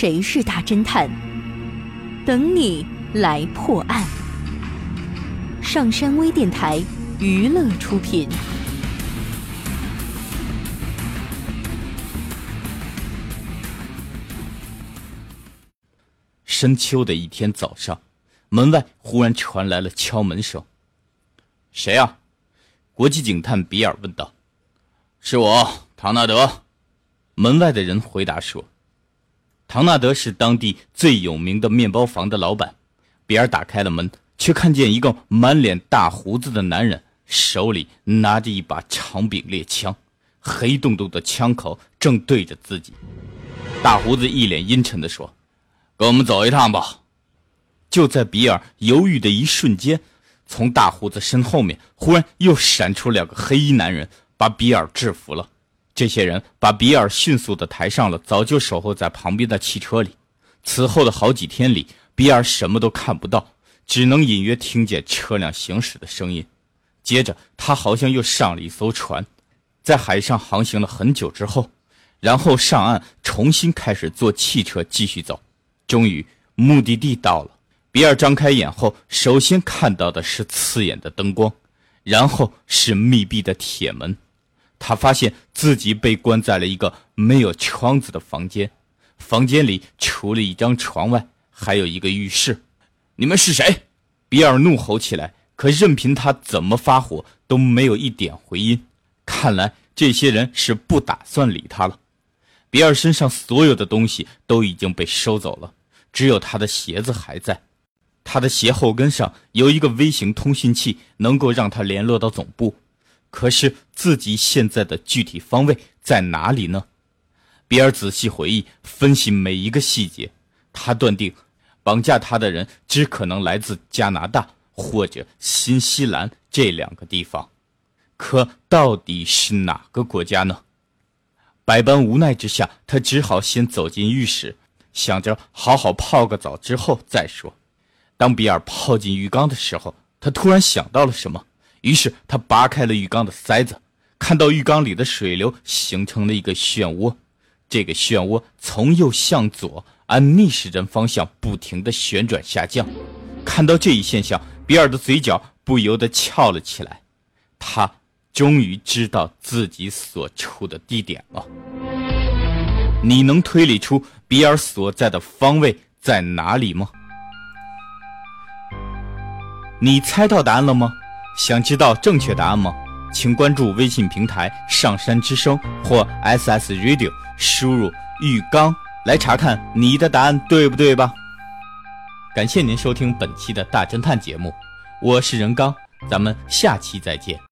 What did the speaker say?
谁是大侦探？等你来破案。上山微电台娱乐出品。深秋的一天早上，门外忽然传来了敲门声。“谁呀？”国际警探比尔问道。“是我，唐纳德。”门外的人回答说。唐纳德是当地最有名的面包房的老板。比尔打开了门，却看见一个满脸大胡子的男人，手里拿着一把长柄猎枪，黑洞洞的枪口正对着自己。大胡子一脸阴沉地说：“跟我们走一趟吧。”就在比尔犹豫的一瞬间，从大胡子身后面忽然又闪出两个黑衣男人，把比尔制服了。这些人把比尔迅速地抬上了早就守候在旁边的汽车里。此后的好几天里，比尔什么都看不到，只能隐约听见车辆行驶的声音。接着，他好像又上了一艘船，在海上航行了很久之后，然后上岸，重新开始坐汽车继续走。终于，目的地到了。比尔张开眼后，首先看到的是刺眼的灯光，然后是密闭的铁门。他发现自己被关在了一个没有窗子的房间，房间里除了一张床外，还有一个浴室。你们是谁？比尔怒吼起来，可任凭他怎么发火，都没有一点回音。看来这些人是不打算理他了。比尔身上所有的东西都已经被收走了，只有他的鞋子还在。他的鞋后跟上有一个微型通讯器，能够让他联络到总部。可是自己现在的具体方位在哪里呢？比尔仔细回忆、分析每一个细节，他断定，绑架他的人只可能来自加拿大或者新西兰这两个地方。可到底是哪个国家呢？百般无奈之下，他只好先走进浴室，想着好好泡个澡之后再说。当比尔泡进浴缸的时候，他突然想到了什么。于是他拔开了浴缸的塞子，看到浴缸里的水流形成了一个漩涡，这个漩涡从右向左按逆时针方向不停地旋转下降。看到这一现象，比尔的嘴角不由得翘了起来。他终于知道自己所处的地点了。你能推理出比尔所在的方位在哪里吗？你猜到答案了吗？想知道正确答案吗？请关注微信平台“上山之声”或 SS Radio，输入“浴缸”来查看你的答案对不对吧？感谢您收听本期的大侦探节目，我是任刚，咱们下期再见。